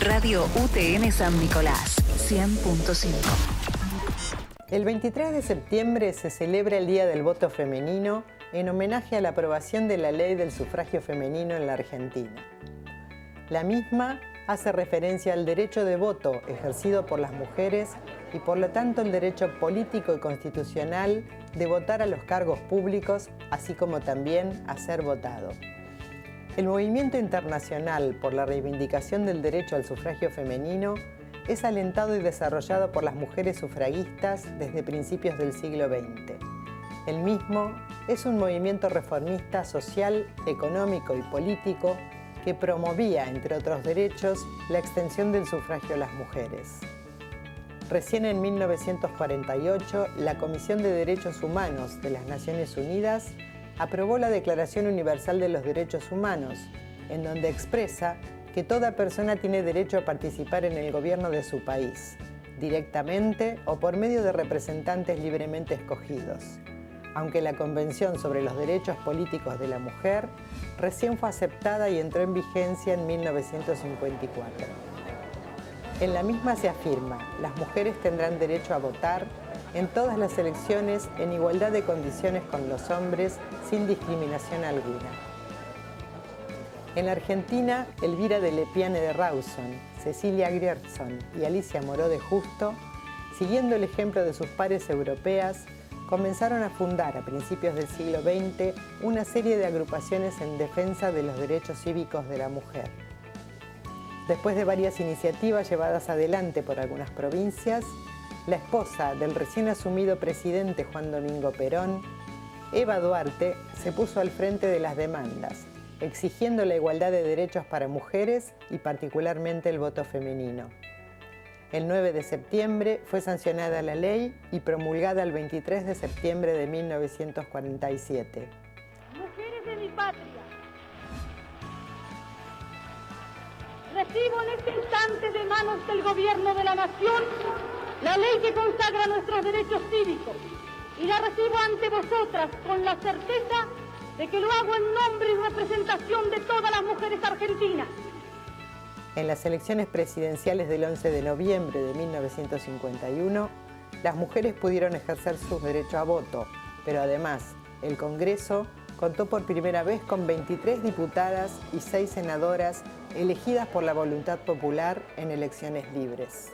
Radio UTN San Nicolás, 100.5. El 23 de septiembre se celebra el Día del Voto Femenino en homenaje a la aprobación de la ley del sufragio femenino en la Argentina. La misma hace referencia al derecho de voto ejercido por las mujeres y por lo tanto el derecho político y constitucional de votar a los cargos públicos, así como también a ser votado. El movimiento internacional por la reivindicación del derecho al sufragio femenino es alentado y desarrollado por las mujeres sufragistas desde principios del siglo XX. El mismo es un movimiento reformista social, económico y político que promovía, entre otros derechos, la extensión del sufragio a las mujeres. Recién en 1948, la Comisión de Derechos Humanos de las Naciones Unidas aprobó la Declaración Universal de los Derechos Humanos, en donde expresa que toda persona tiene derecho a participar en el gobierno de su país, directamente o por medio de representantes libremente escogidos, aunque la Convención sobre los Derechos Políticos de la Mujer recién fue aceptada y entró en vigencia en 1954. En la misma se afirma, las mujeres tendrán derecho a votar en todas las elecciones en igualdad de condiciones con los hombres sin discriminación alguna. En Argentina, Elvira de Lepiane de Rawson, Cecilia Grierson y Alicia Moró de Justo, siguiendo el ejemplo de sus pares europeas, comenzaron a fundar a principios del siglo XX una serie de agrupaciones en defensa de los derechos cívicos de la mujer. Después de varias iniciativas llevadas adelante por algunas provincias, la esposa del recién asumido presidente Juan Domingo Perón, Eva Duarte, se puso al frente de las demandas, exigiendo la igualdad de derechos para mujeres y particularmente el voto femenino. El 9 de septiembre fue sancionada la ley y promulgada el 23 de septiembre de 1947. Mujeres de mi patria, recibo en este instante de manos del gobierno de la nación la ley que consagra nuestros derechos cívicos y la recibo ante vosotras con la certeza de que lo hago en nombre y representación de todas las mujeres argentinas. En las elecciones presidenciales del 11 de noviembre de 1951, las mujeres pudieron ejercer sus derechos a voto, pero además el Congreso contó por primera vez con 23 diputadas y 6 senadoras elegidas por la voluntad popular en elecciones libres.